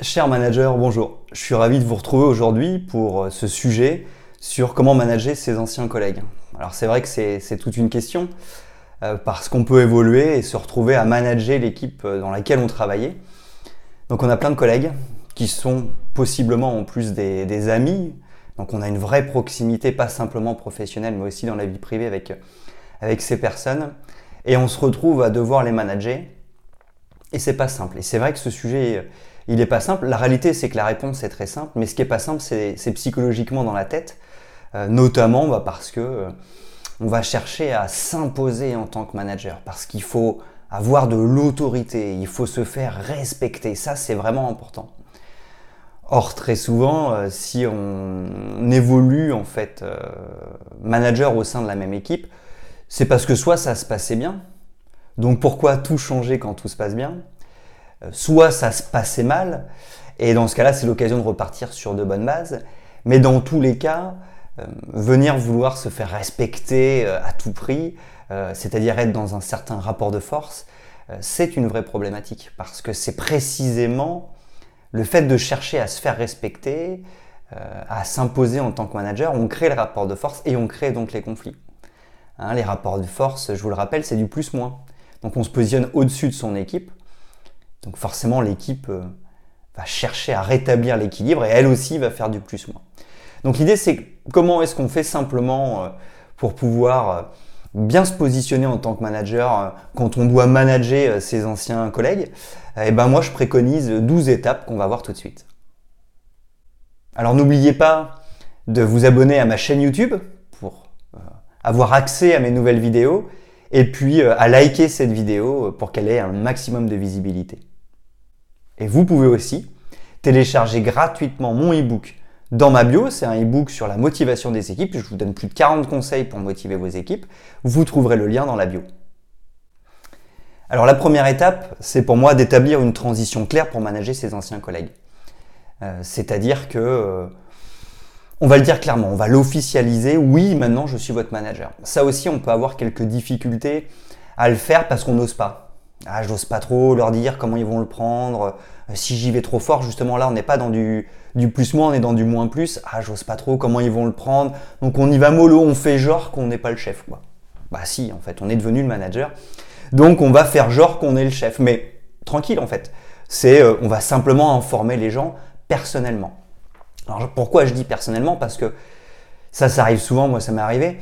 Cher manager, bonjour. Je suis ravi de vous retrouver aujourd'hui pour euh, ce sujet sur comment manager ses anciens collègues. Alors c'est vrai que c'est toute une question euh, parce qu'on peut évoluer et se retrouver à manager l'équipe euh, dans laquelle on travaillait. Donc on a plein de collègues qui sont possiblement en plus des, amis. Donc on a une vraie proximité, pas simplement professionnelle, mais aussi dans la vie privée avec, avec ces personnes. Et on se retrouve à devoir les manager. Et c'est pas simple. Et c'est vrai que ce sujet il n'est pas simple. La réalité, c'est que la réponse est très simple, mais ce qui n'est pas simple, c'est psychologiquement dans la tête, euh, notamment bah, parce que euh, on va chercher à s'imposer en tant que manager, parce qu'il faut avoir de l'autorité, il faut se faire respecter. Ça, c'est vraiment important. Or, très souvent, euh, si on, évolue en fait manager au sein de la même équipe, c'est parce que soit ça se passait bien, donc pourquoi tout changer quand tout se passe bien? Soit ça se passait mal, et dans ce cas-là, c'est l'occasion de repartir sur de bonnes bases. Mais dans tous les cas, euh, venir vouloir se faire respecter euh, à tout prix, c'est-à-dire être dans un certain rapport de force, c'est une vraie problématique. Parce que c'est précisément le fait de chercher à se faire respecter, à s'imposer en tant que manager, on crée le rapport de force et on crée donc les conflits. Hein, les rapports de force, je vous le rappelle, c'est du plus-moins. Donc on se positionne au-dessus de son équipe donc forcément, l'équipe euh, va chercher à rétablir l'équilibre et elle aussi va faire du plus-moins. Donc l'idée, c'est comment est-ce qu'on fait simplement euh, pour pouvoir euh, bien se positionner en tant que manager quand on doit manager ses anciens collègues? Eh ben moi, je préconise 12 étapes qu'on va voir tout de suite. Alors n'oubliez pas de vous abonner à ma chaîne YouTube pour avoir accès à mes nouvelles vidéos et puis à liker cette vidéo pour qu'elle ait un maximum de visibilité. Et vous pouvez aussi télécharger gratuitement mon e-book dans ma bio. C'est un e-book sur la motivation des équipes. Je vous donne plus de 40 conseils pour motiver vos équipes. Vous trouverez le lien dans la bio. Alors la première étape, c'est pour moi d'établir une transition claire pour manager ses anciens collègues. Euh, c'est-à-dire que, euh, on va le dire clairement, on va l'officialiser. Oui, maintenant je suis votre manager. Ça aussi, on peut avoir quelques difficultés à le faire parce qu'on n'ose pas. Ah, j'ose pas trop leur dire comment ils vont le prendre. Euh, si j'y vais trop fort, justement là, on n'est pas dans du, plus-moins, on est dans du moins-plus. Ah, j'ose pas trop comment ils vont le prendre. Donc on y va mollo, on fait genre qu'on n'est pas le chef. Quoi. Bah si, en fait, on est devenu le manager. Donc on va faire genre qu'on est le chef. Mais tranquille, en fait. C'est, euh, on va simplement informer les gens personnellement. Alors pourquoi je dis personnellement? Parce que ça, ça arrive souvent, moi ça m'est arrivé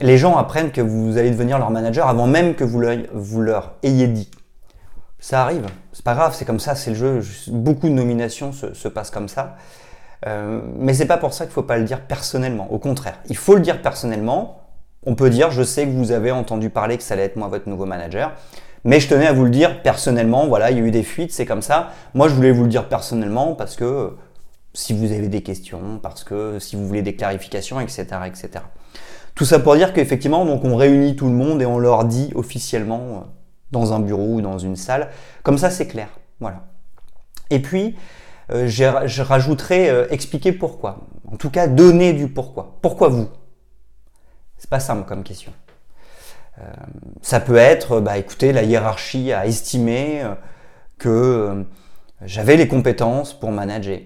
les gens apprennent que vous allez devenir leur manager avant même que vous leur, ayez dit. Ça arrive, c'est pas grave, c'est comme ça, c'est le jeu. Beaucoup de nominations se, passent comme ça. Euh, mais c'est pas pour ça qu'il faut pas le dire personnellement. Au contraire, il faut le dire personnellement. On peut dire, je sais que vous avez entendu parler que ça allait être moi votre nouveau manager, mais je tenais à vous le dire personnellement. Voilà, il y a eu des fuites, c'est comme ça. Moi, je voulais vous le dire personnellement parce que si vous avez des questions, parce que si vous voulez des clarifications, etc., etc. Tout ça pour dire qu'effectivement, donc on réunit tout le monde et on leur dit officiellement euh, dans un bureau ou dans une salle. Comme ça, c'est clair. Voilà. Et puis, euh, je rajouterai euh, expliquer pourquoi. En tout cas, donner du pourquoi. Pourquoi vous? C'est pas simple comme question. ça peut être, bah, écoutez, la hiérarchie a estimé que j'avais les compétences pour manager.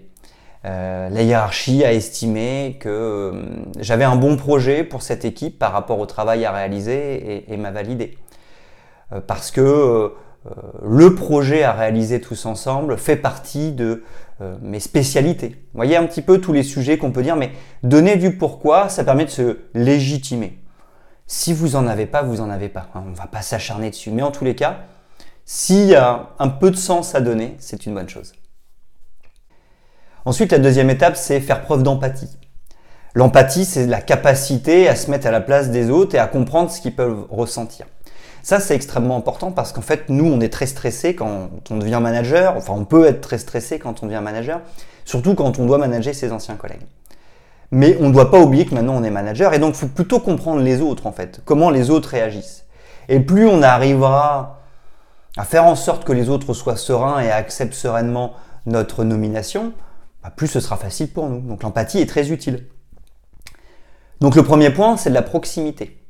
Euh, la hiérarchie a estimé que euh, j'avais un bon projet pour cette équipe par rapport au travail à réaliser et, m'a validé. Euh, parce que le projet à réaliser tous ensemble fait partie de mes spécialités. Vous voyez un petit peu tous les sujets qu'on peut dire, mais donner du pourquoi, ça permet de se légitimer. Si vous en avez pas, vous en avez pas. On ne va pas s'acharner dessus. Mais en tous les cas, s'il y a un peu de sens à donner, c'est une bonne chose. Ensuite, la deuxième étape, c'est faire preuve d'empathie. L'empathie, c'est la capacité à se mettre à la place des autres et à comprendre ce qu'ils peuvent ressentir. Ça, c'est extrêmement important parce qu'en fait, nous, on est très stressé quand on devient manager. Enfin, on peut être très stressé quand on devient manager, surtout quand on doit manager ses anciens collègues. Mais on ne doit pas oublier que maintenant on est manager et donc il faut plutôt comprendre les autres en fait, comment les autres réagissent. Et plus on arrivera à faire en sorte que les autres soient sereins et acceptent sereinement notre nomination, plus ce sera facile pour nous. Donc l'empathie est très utile. Donc le premier point, c'est de la proximité.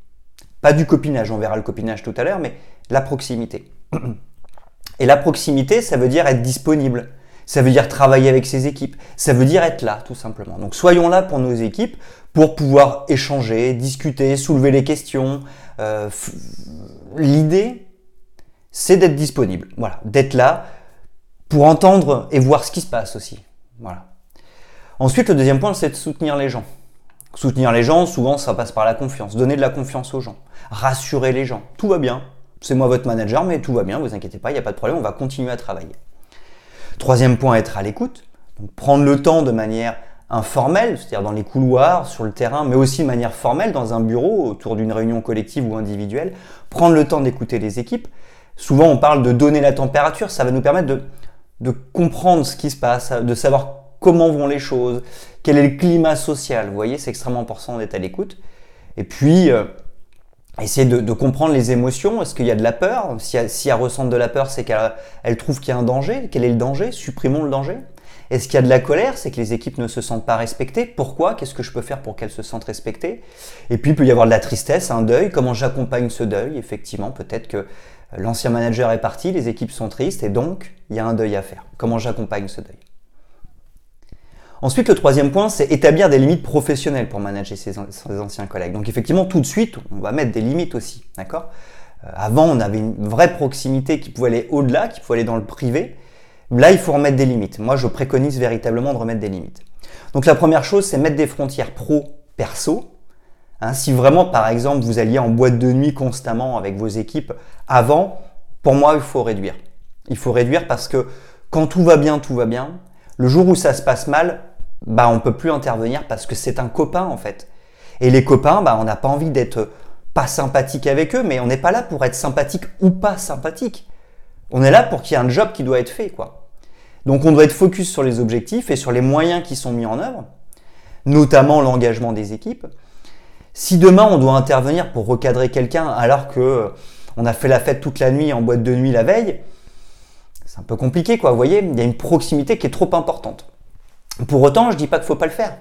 Pas du copinage, on verra le copinage tout à l'heure, mais la proximité. Et la proximité, ça veut dire être disponible. Ça veut dire travailler avec ses équipes. Ça veut dire être là, tout simplement. Donc soyons là pour nos équipes, pour pouvoir échanger, discuter, soulever les questions. Euh, l'idée, c'est d'être disponible. Voilà, d'être là pour entendre et voir ce qui se passe aussi. Voilà. Ensuite, le deuxième point, c'est de soutenir les gens. Soutenir les gens, souvent, ça passe par la confiance. Donner de la confiance aux gens. Rassurer les gens. Tout va bien. C'est moi votre manager, mais tout va bien, vous inquiétez pas, il n'y a pas de problème, on va continuer à travailler. Troisième point, être à l'écoute. Prendre le temps de manière informelle, c'est-à-dire dans les couloirs, sur le terrain, mais aussi de manière formelle, dans un bureau, autour d'une réunion collective ou individuelle. Prendre le temps d'écouter les équipes. Souvent, on parle de donner la température, ça va nous permettre de comprendre ce qui se passe, de savoir comment vont les choses, quel est le climat social. Vous voyez, c'est extrêmement important d'être à l'écoute. Et puis, euh, essayer de, comprendre les émotions. Est-ce qu'il y a de la peur? Si elle, si elle ressent de la peur, c'est qu'elle trouve qu'il y a un danger. Quel est le danger? Supprimons le danger. Est-ce qu'il y a de la colère? C'est que les équipes ne se sentent pas respectées. Pourquoi? Qu'est-ce que je peux faire pour qu'elles se sentent respectées? Et puis, il peut y avoir de la tristesse, un deuil. Comment j'accompagne ce deuil? Effectivement, peut-être que l'ancien manager est parti, les équipes sont tristes et donc, il y a un deuil à faire. Comment j'accompagne ce deuil? Ensuite, le troisième point, c'est établir des limites professionnelles pour manager ses, anciens collègues. Donc effectivement, tout de suite, on va mettre des limites aussi, d'accord? Euh, Avant, on avait une vraie proximité qui pouvait aller au-delà, qui pouvait aller dans le privé. Là, il faut remettre des limites. Moi, je préconise véritablement de remettre des limites. Donc la première chose, c'est mettre des frontières pro-perso. Hein, si vraiment, par exemple, vous alliez en boîte de nuit constamment avec vos équipes avant, pour moi, il faut réduire. Il faut réduire parce que quand tout va bien, tout va bien. Le jour où ça se passe mal, bah on peut plus intervenir parce que c'est un copain en fait. Et les copains, bah on n'a pas envie d'être pas sympathique avec eux, mais on n'est pas là pour être sympathique ou pas sympathique. On est là pour qu'il y ait un job qui doit être fait, quoi. Donc on doit être focus sur les objectifs et sur les moyens qui sont mis en œuvre, notamment l'engagement des équipes. Si demain on doit intervenir pour recadrer quelqu'un alors que on a fait la fête toute la nuit en boîte de nuit la veille, c'est un peu compliqué, quoi. Vous voyez, il y a une proximité qui est trop importante. Pour autant, je dis pas qu'il faut pas le faire.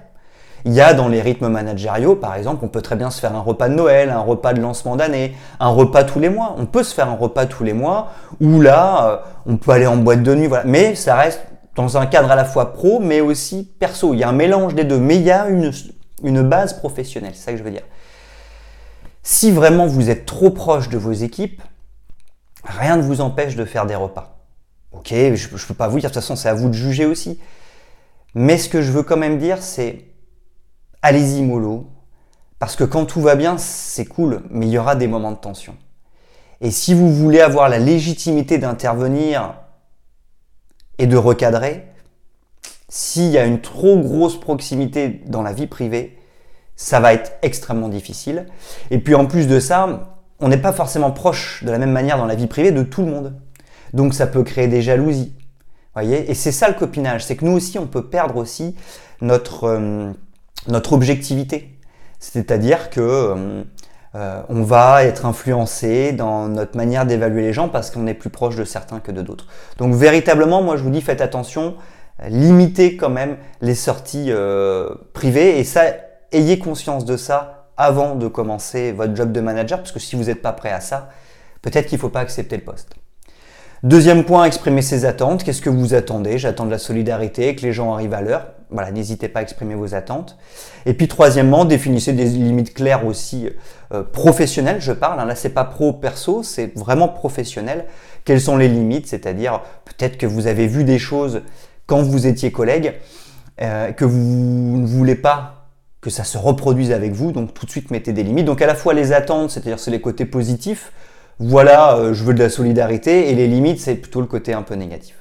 Il y a dans les rythmes managériaux, par exemple, on peut très bien se faire un repas de Noël, un repas de lancement d'année, un repas tous les mois. On peut se faire un repas tous les mois, où là, euh, on peut aller en boîte de nuit, voilà. Mais ça reste dans un cadre à la fois pro, mais aussi perso. Il y a un mélange des deux, mais il y a une, une base professionnelle, c'est ça que je veux dire. Si vraiment vous êtes trop proche de vos équipes, rien ne vous empêche de faire des repas. Ok, je ne peux pas vous dire, de toute façon, c'est à vous de juger aussi. Mais ce que je veux quand même dire, c'est allez-y mollo, parce que quand tout va bien, c'est cool, mais il y aura des moments de tension. Et si vous voulez avoir la légitimité d'intervenir et de recadrer, s'il y a une trop grosse proximité dans la vie privée, ça va être extrêmement difficile. Et puis en plus de ça, on n'est pas forcément proche de la même manière dans la vie privée de tout le monde. Donc ça peut créer des jalousies, et c'est ça le copinage, c'est que nous aussi, on peut perdre aussi notre, euh, objectivité. C'est-à-dire que euh, euh, on va être influencé dans notre manière d'évaluer les gens parce qu'on est plus proche de certains que de d'autres. Donc véritablement, moi je vous dis, faites attention, limitez quand même les sorties privées et ça, ayez conscience de ça avant de commencer votre job de manager, parce que si vous n'êtes pas prêt à ça, peut-être qu'il ne faut pas accepter le poste. Deuxième point, exprimer ses attentes. Qu'est-ce que vous attendez? J'attends de la solidarité, que les gens arrivent à l'heure. Voilà, n'hésitez pas à exprimer vos attentes. Et puis troisièmement, définissez des limites claires aussi euh, professionnelles. Je parle. Hein. là, c'est pas pro perso, c'est vraiment professionnel. Quelles sont les limites? C'est-à-dire peut-être que vous avez vu des choses quand vous étiez collègue euh, que vous ne voulez pas que ça se reproduise avec vous. Donc tout de suite mettez des limites. Donc à la fois les attentes, c'est-à-dire c'est les côtés positifs voilà, euh, je veux de la solidarité, et les limites, c'est plutôt le côté un peu négatif.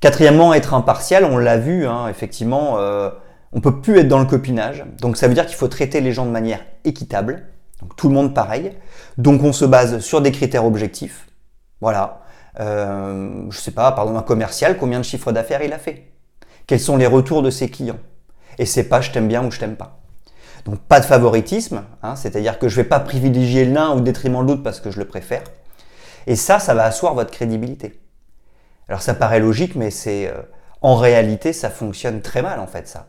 Quatrièmement, être impartial, on l'a vu, hein, effectivement, euh, on peut plus être dans le copinage. Donc ça veut dire qu'il faut traiter les gens de manière équitable. Donc tout le monde pareil. Donc on se base sur des critères objectifs. Voilà. Euh, je sais pas, pardon, un commercial, combien de chiffres d'affaires il a fait? Quels sont les retours de ses clients? Et c'est pas je t'aime bien ou je t'aime pas. Donc pas de favoritisme, hein, c'est-à-dire que je ne vais pas privilégier l'un au détriment de l'autre parce que je le préfère. Et ça, ça va asseoir votre crédibilité. Alors ça paraît logique, mais c'est euh, en réalité, ça fonctionne très mal en fait ça.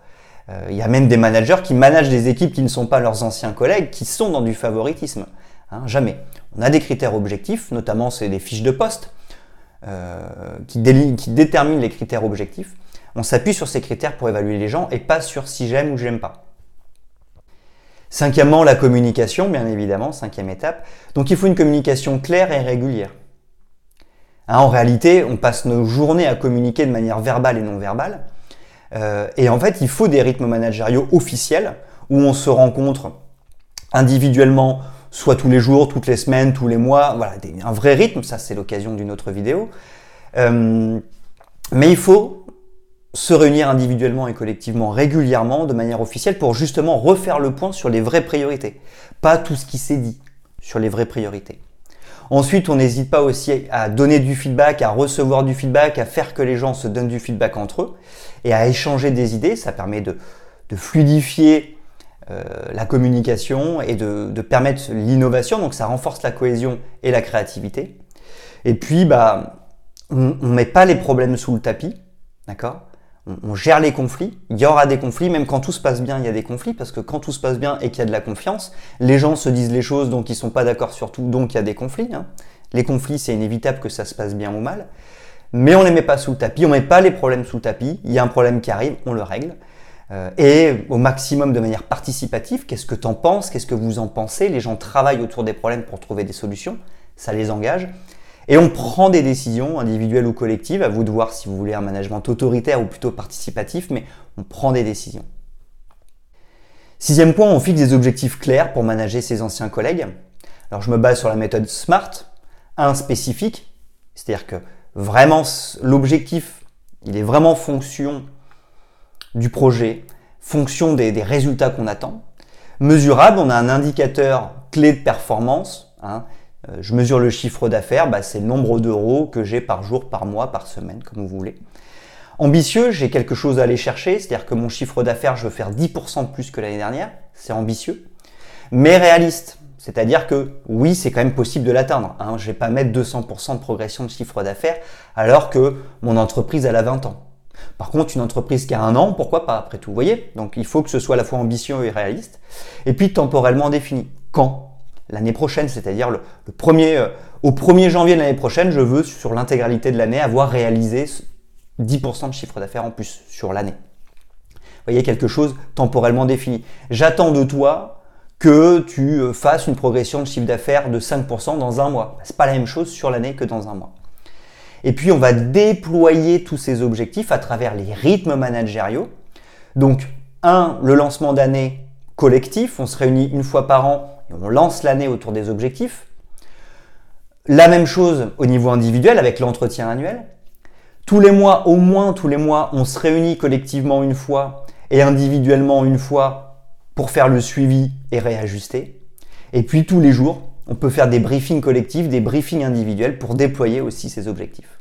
Euh, il y a même des managers qui managent des équipes qui ne sont pas leurs anciens collègues, qui sont dans du favoritisme. Hein, jamais. On a des critères objectifs, notamment c'est des fiches de poste. qui, qui déterminent les critères objectifs. On s'appuie sur ces critères pour évaluer les gens et pas sur si j'aime ou j'aime pas. Cinquièmement, la communication, bien évidemment, cinquième étape. Donc il faut une communication claire et régulière. Hein, en réalité, on passe nos journées à communiquer de manière verbale et non verbale. Euh, et en fait, il faut des rythmes managériaux officiels où on se rencontre individuellement, soit tous les jours, toutes les semaines, tous les mois. Voilà, un vrai rythme. Ça, c'est l'occasion d'une autre vidéo. Euh, mais il faut se réunir individuellement et collectivement régulièrement de manière officielle pour justement refaire le point sur les vraies priorités. Pas tout ce qui s'est dit sur les vraies priorités. Ensuite, on n'hésite pas aussi à donner du feedback, à recevoir du feedback, à faire que les gens se donnent du feedback entre eux et à échanger des idées. Ça permet de, fluidifier euh, la communication et de, permettre l'innovation. Donc ça renforce la cohésion et la créativité. Et puis, bah, on ne met pas les problèmes sous le tapis. D'accord? On, gère les conflits. Il y aura des conflits, même quand tout se passe bien, il y a des conflits, parce que quand tout se passe bien et qu'il y a de la confiance, les gens se disent les choses, donc ils sont pas d'accord sur tout, donc il y a des conflits. Hein. Les conflits, c'est inévitable que ça se passe bien ou mal. Mais on les met pas sous le tapis, on met pas les problèmes sous le tapis. Il y a un problème qui arrive, on le règle. Euh, et au maximum de manière participative, qu'est-ce que tu en penses, qu'est-ce que vous en pensez Les gens travaillent autour des problèmes pour trouver des solutions, ça les engage. Et on prend des décisions individuelles ou collectives, à vous de voir si vous voulez un management autoritaire ou plutôt participatif, mais on prend des décisions. Sixième point, on fixe des objectifs clairs pour manager ses anciens collègues. Alors je me base sur la méthode SMART, un spécifique, c'est-à-dire que vraiment l'objectif, il est vraiment fonction du projet, fonction des, résultats qu'on attend. Mesurable, on a un indicateur clé de performance, hein, je mesure le chiffre d'affaires, bah, c'est le nombre d'euros que j'ai par jour, par mois, par semaine, comme vous voulez. Ambitieux, j'ai quelque chose à aller chercher, c'est-à-dire que mon chiffre d'affaires, je veux faire 10% de plus que l'année dernière, c'est ambitieux. Mais réaliste, c'est-à-dire que oui, c'est quand même possible de l'atteindre. Hein. Je ne vais pas mettre 200% de progression de chiffre d'affaires alors que mon entreprise, elle a 20 ans. Par contre, une entreprise qui a un an, pourquoi pas après tout Vous voyez? Donc il faut que ce soit à la fois ambitieux et réaliste. Et puis temporellement défini. Quand? L'année prochaine, c'est-à-dire le, premier, euh, au 1er janvier de l'année prochaine, je veux sur l'intégralité de l'année avoir réalisé 10% de chiffre d'affaires en plus sur l'année. Vous voyez quelque chose temporellement défini. J'attends de toi que tu euh, fasses une progression de chiffre d'affaires de 5% dans un mois. C'est pas la même chose sur l'année que dans un mois. Et puis on va déployer tous ces objectifs à travers les rythmes managériaux. Donc un, le lancement d'année collectif, on se réunit une fois par an on lance l'année autour des objectifs. La même chose au niveau individuel avec l'entretien annuel. Tous les mois, au moins tous les mois, on se réunit collectivement une fois et individuellement une fois pour faire le suivi et réajuster. Et puis tous les jours, on peut faire des briefings collectifs, des briefings individuels pour déployer aussi ces objectifs.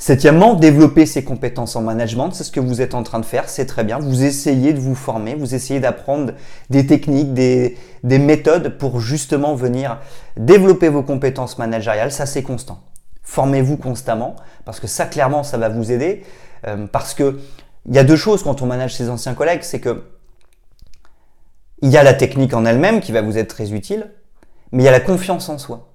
Septièmement, développer ses compétences en management, c'est ce que vous êtes en train de faire, c'est très bien. Vous essayez de vous former, vous essayez d'apprendre des techniques, des, méthodes pour justement venir développer vos compétences managériales, ça c'est constant. Formez-vous constamment, parce que ça clairement ça va vous aider, euh, parce que il y a deux choses quand on manage ses anciens collègues, c'est que il y a la technique en elle-même qui va vous être très utile, mais il y a la confiance en soi.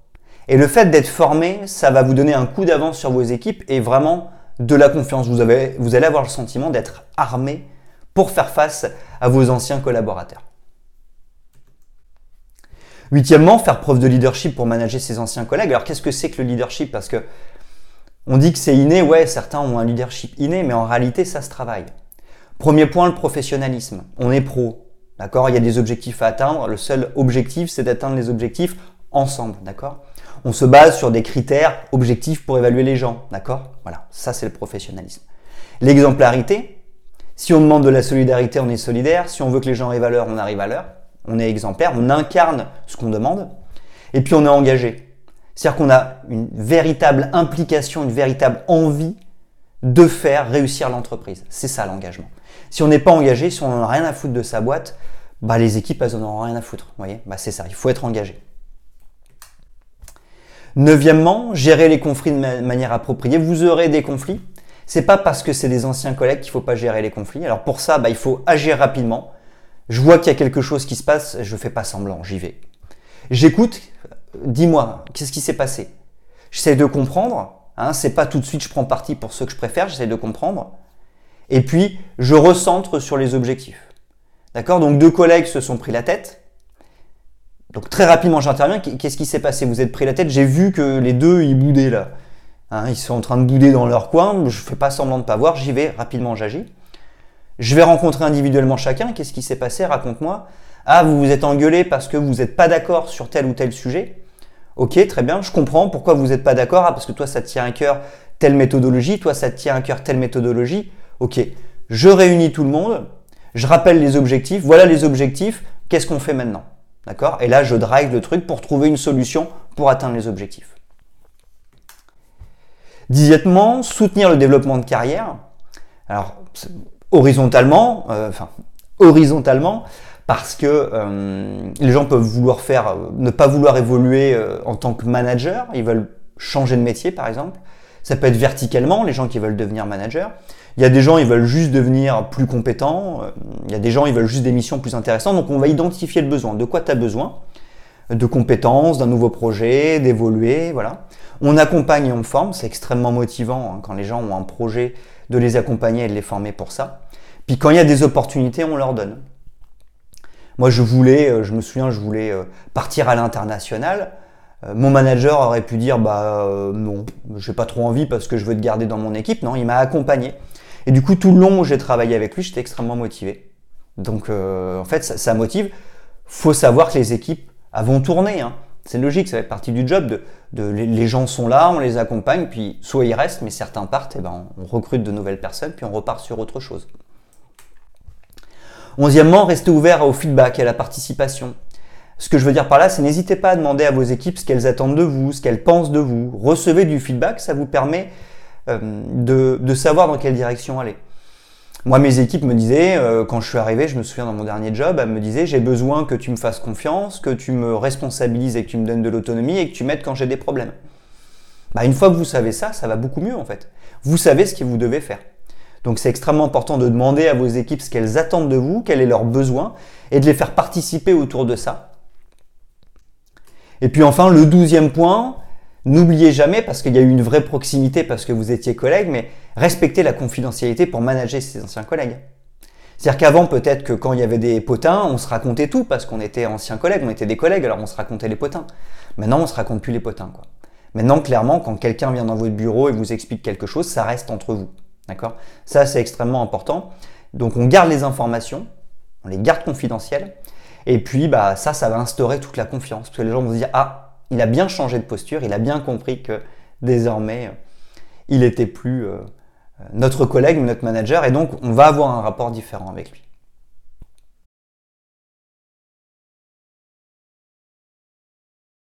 Et le fait d'être formé, ça va vous donner un coup d'avance sur vos équipes et vraiment de la confiance. Vous, allez avoir le sentiment d'être armé pour faire face à vos anciens collaborateurs. Huitièmement, faire preuve de leadership pour manager ses anciens collègues. Alors qu'est-ce que c'est que le leadership? Parce que on dit que c'est inné, ouais, certains ont un leadership inné, mais en réalité, ça se travaille. Premier point, le professionnalisme. On est pro, d'accord? Il y a des objectifs à atteindre. Le seul objectif, c'est d'atteindre les objectifs ensemble, d'accord? On se base sur des critères objectifs pour évaluer les gens, d'accord? Voilà, ça c'est le professionnalisme. L'exemplarité, si on demande de la solidarité, on est solidaire. Si on veut que les gens arrivent à l'heure, on arrive à l'heure. On est exemplaire, on incarne ce qu'on demande. Et puis on est engagé. C'est-à-dire qu'on a une véritable implication, une véritable envie de faire réussir l'entreprise. C'est ça l'engagement. Si on n'est pas engagé, si on n'en a rien à foutre de sa boîte, bah les équipes elles en ont rien à foutre. Voyez, bah c'est ça. Il faut être engagé. Neuvièmement, gérer les conflits de manière appropriée. Vous aurez des conflits. C'est pas parce que c'est des anciens collègues qu'il faut pas gérer les conflits. Alors pour ça, bah, il faut agir rapidement. Je vois qu'il y a quelque chose qui se passe, je fais pas semblant, j'y vais. J'écoute, dis-moi, qu'est-ce qui s'est passé? J'essaie de comprendre. Hein, c'est pas tout de suite je prends parti pour ceux que je préfère, j'essaie de comprendre. Et puis, je recentre sur les objectifs. D'accord? Donc, deux collègues se sont pris la tête. Donc, très rapidement, j'interviens. Qu'est-ce qui s'est passé? Vous êtes pris la tête? J'ai vu que les deux, ils boudaient là. Hein, ils sont en train de bouder dans leur coin. Je fais pas semblant de pas voir. J'y vais. Rapidement, j'agis. Je vais rencontrer individuellement chacun. Qu'est-ce qui s'est passé? Raconte-moi. Ah, vous vous êtes engueulé parce que vous n'êtes pas d'accord sur tel ou tel sujet. Ok, très bien, je comprends pourquoi vous n'êtes pas d'accord. Ah, parce que toi, ça tient à cœur telle méthodologie, toi, ça tient à cœur telle méthodologie. Ok, je réunis tout le monde, je rappelle les objectifs, voilà les objectifs, qu'est-ce qu'on fait maintenant? D'accord? Et là, je drive le truc pour trouver une solution pour atteindre les objectifs. Dixièmement, soutenir le développement de carrière. Alors, horizontalement, euh, enfin, horizontalement, parce que euh, les gens peuvent vouloir faire, euh, ne pas vouloir évoluer en tant que manager, ils veulent changer de métier par exemple. Ça peut être verticalement, les gens qui veulent devenir manager. Il y a des gens, ils veulent juste devenir plus compétents. Il y a des gens, ils veulent juste des missions plus intéressantes. Donc on va identifier le besoin. De quoi tu as besoin? De compétences, d'un nouveau projet, d'évoluer, voilà. On accompagne et on forme. C'est extrêmement motivant hein, quand les gens ont un projet de les accompagner et de les former pour ça. Puis quand il y a des opportunités, on leur donne. Moi, je voulais, euh, je me souviens, je voulais euh, partir à l'international. Euh, mon manager aurait pu dire bah non, j'ai pas trop envie parce que je veux te garder dans mon équipe. Non, il m'a accompagné. Et du coup, tout le long où j'ai travaillé avec lui, j'étais extrêmement motivé. Donc, en fait, ça, motive. Faut savoir que les équipes vont tourner. Hein. C'est logique, ça fait partie du job. De, les, gens sont là, on les accompagne, puis soit ils restent, mais certains partent, et ben on recrute de nouvelles personnes, puis on repart sur autre chose. Onzièmement, restez ouvert au feedback et à la participation. Ce que je veux dire par là, c'est n'hésitez pas à demander à vos équipes ce qu'elles attendent de vous, ce qu'elles pensent de vous. Recevez du feedback, ça vous permet euh, de, savoir dans quelle direction aller. Moi, mes équipes me disaient, euh, quand je suis arrivé, je me souviens dans mon dernier job, elles me disaient, j'ai besoin que tu me fasses confiance, que tu me responsabilises et que tu me donnes de l'autonomie et que tu m'aides quand j'ai des problèmes. Bah, une fois que vous savez ça, ça va beaucoup mieux en fait. Vous savez ce que vous devez faire. Donc c'est extrêmement important de demander à vos équipes ce qu'elles attendent de vous, quels sont leurs besoins, et de les faire participer autour de ça. Et puis enfin, le douzième point, n'oubliez jamais, parce qu'il y a eu une vraie proximité parce que vous étiez collègues, mais respectez la confidentialité pour manager ses anciens collègues. C'est-à-dire qu'avant, peut-être que quand il y avait des potins, on se racontait tout parce qu'on était anciens collègues, on était des collègues, alors on se racontait les potins. Maintenant, on se raconte plus les potins. Maintenant, clairement, quand quelqu'un vient dans votre bureau et vous explique quelque chose, ça reste entre vous. D'accord? Ça, c'est extrêmement important. Donc, on garde les informations, on les garde confidentielles. Et puis, bah, ça, ça va instaurer toute la confiance. Parce que les gens vont se dire Ah, il a bien changé de posture, il a bien compris que désormais, il était plus euh, notre collègue, notre manager. Et donc, on va avoir un rapport différent avec lui.